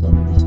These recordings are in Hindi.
stop this.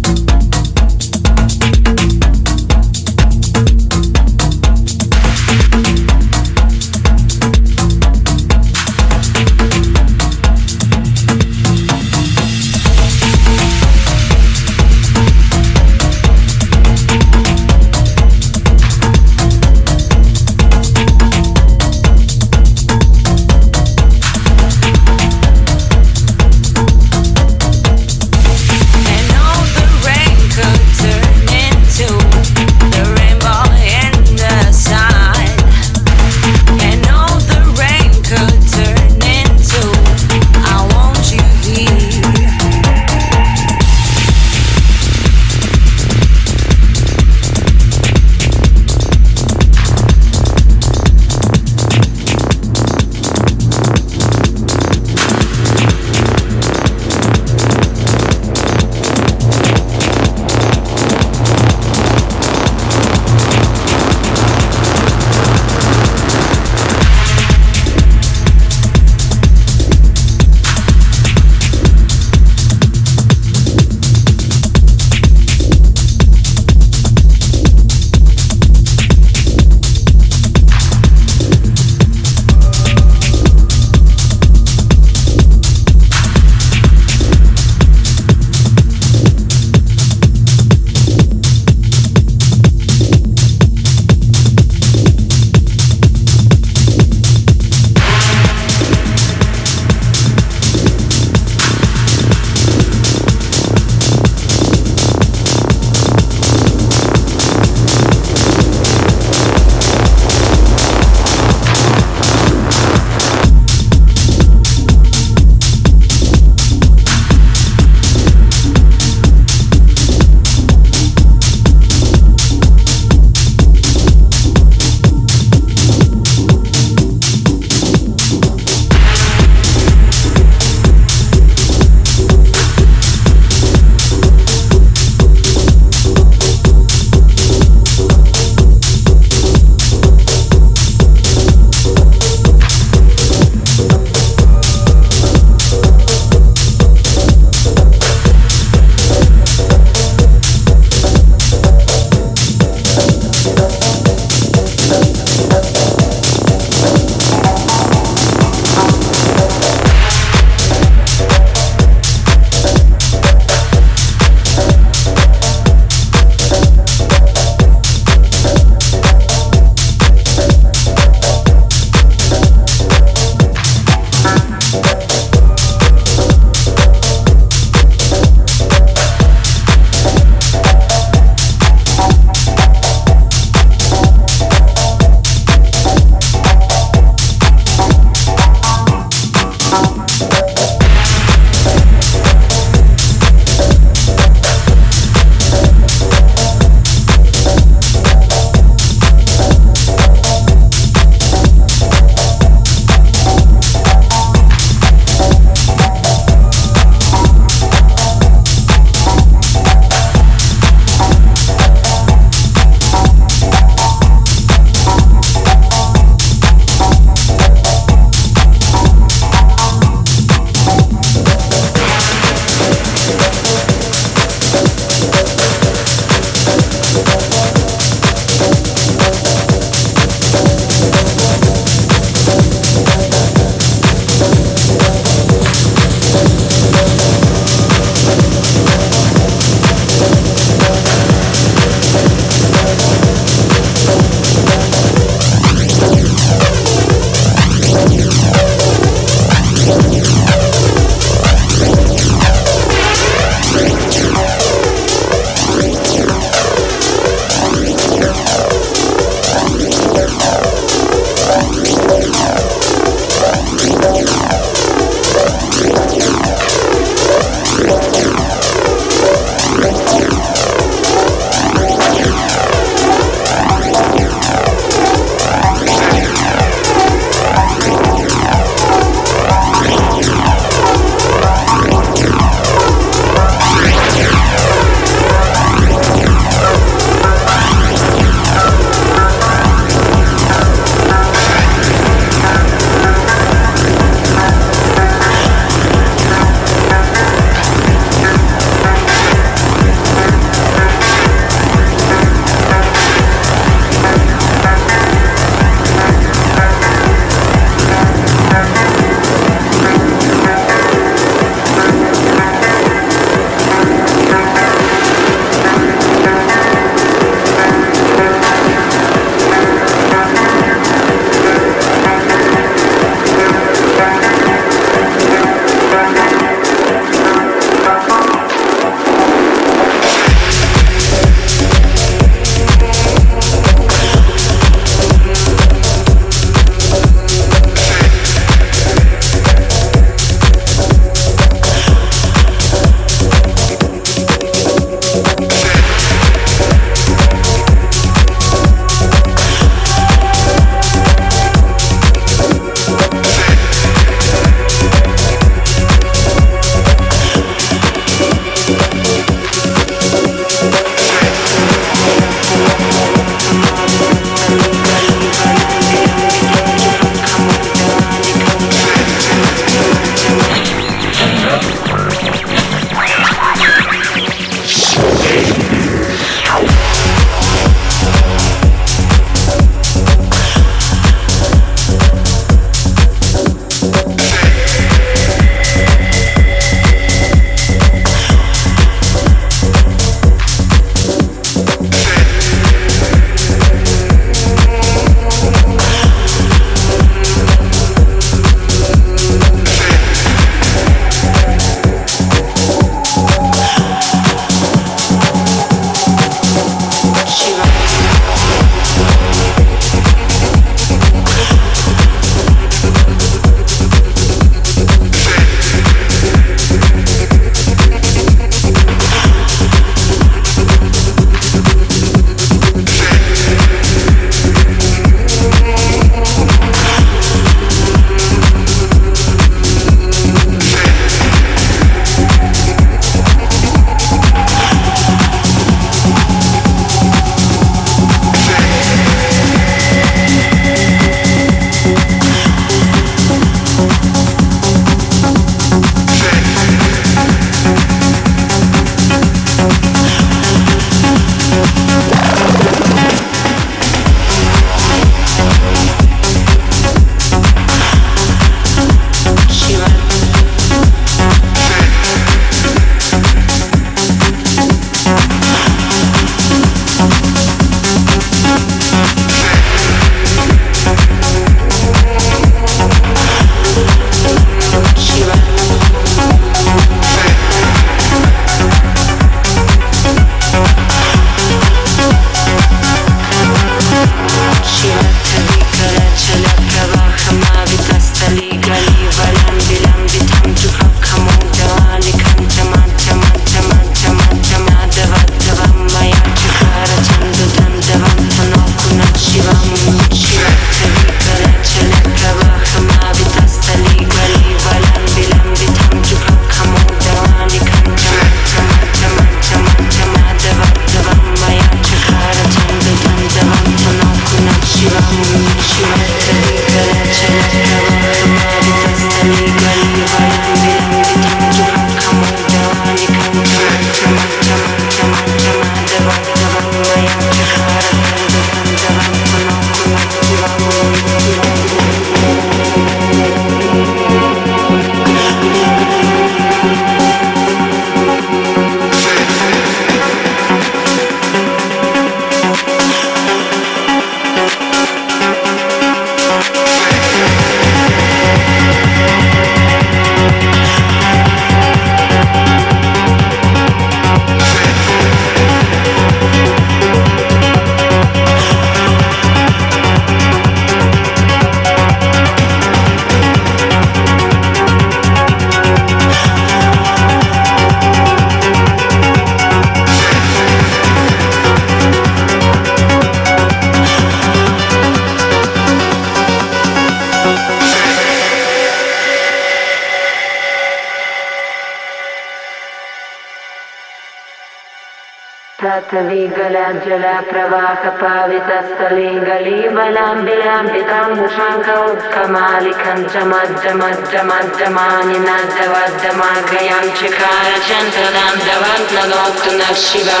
जलप्रवाहपावितस्थले गलीबलाम्बिलाम्बिताङ्गुशाङ्कौत्कमालिकं च मज्जमज्जमज्जमानि नद्दवद्दमाग्रयां चिकारचन्द्रदां दवग्ननोक्तु न शिवा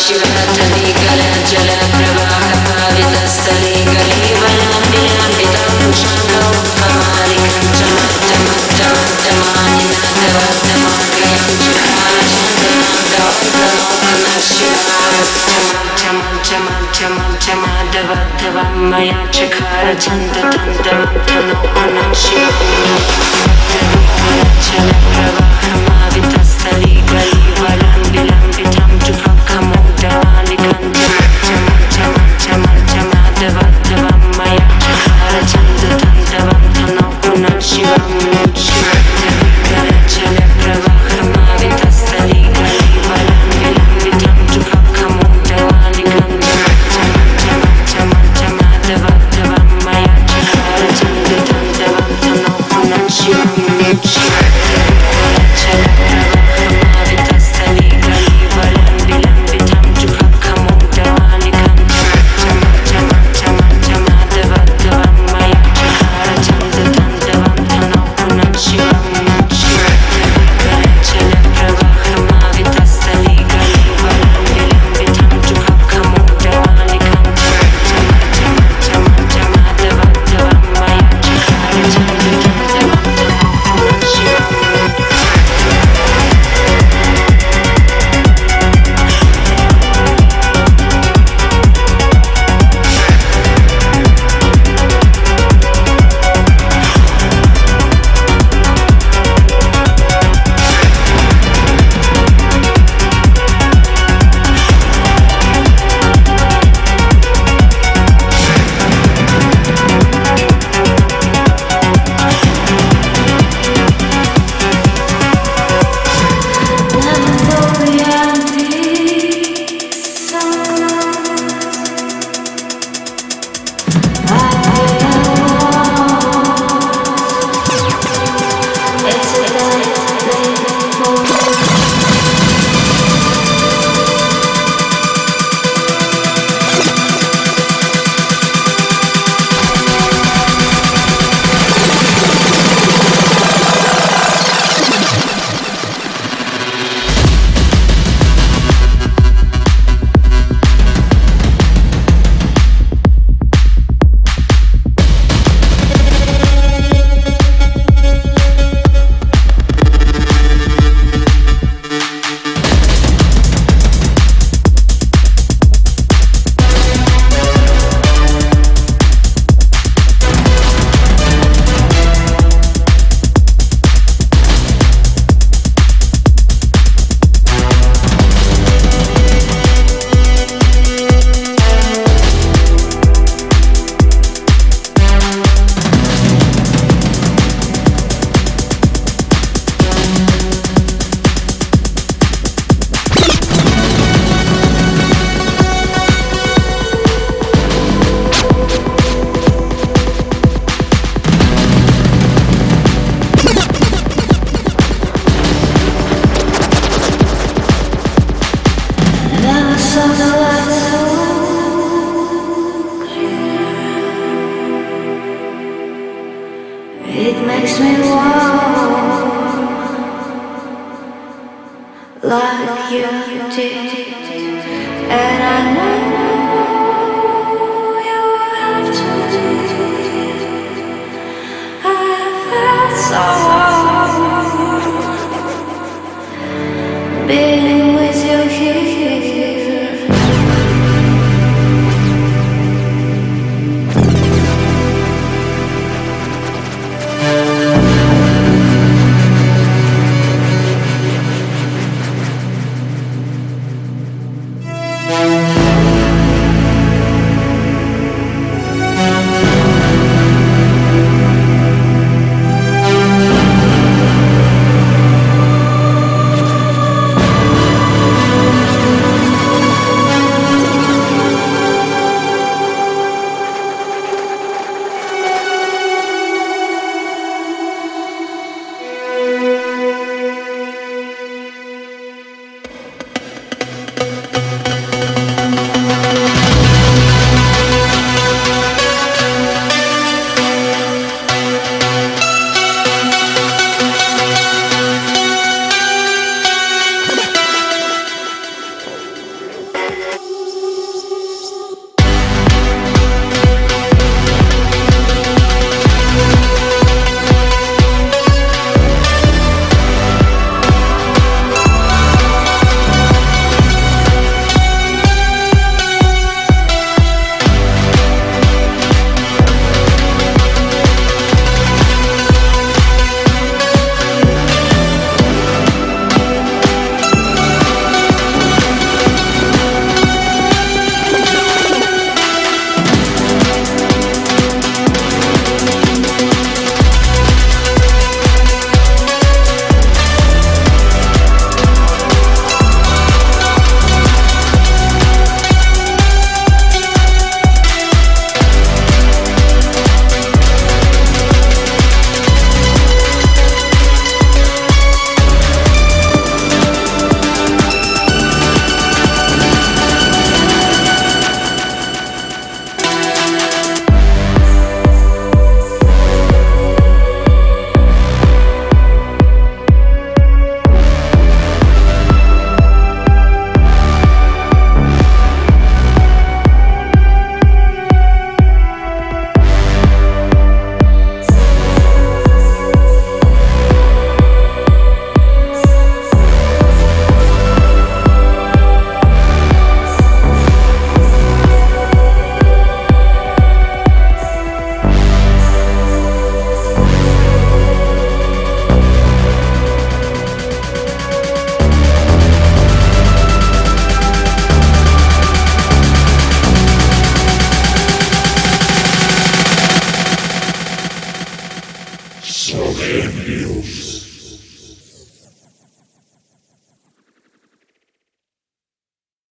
शिवतले गलजलप्रवाहपावितस्थले गलीबलाम्बिलाम्बिताङ्गुशाङ्कौत्कमालिकं च मज्जमज्जमज्जमानि नद्दवद्दमाग्रयां न मया चकार छन्दतन्दवन्तनो शिवप्रवाहमावितस्थली गलीवलम्बिलम्बितं जुभकमोदवालिकं चमाधवद्धवं Oh.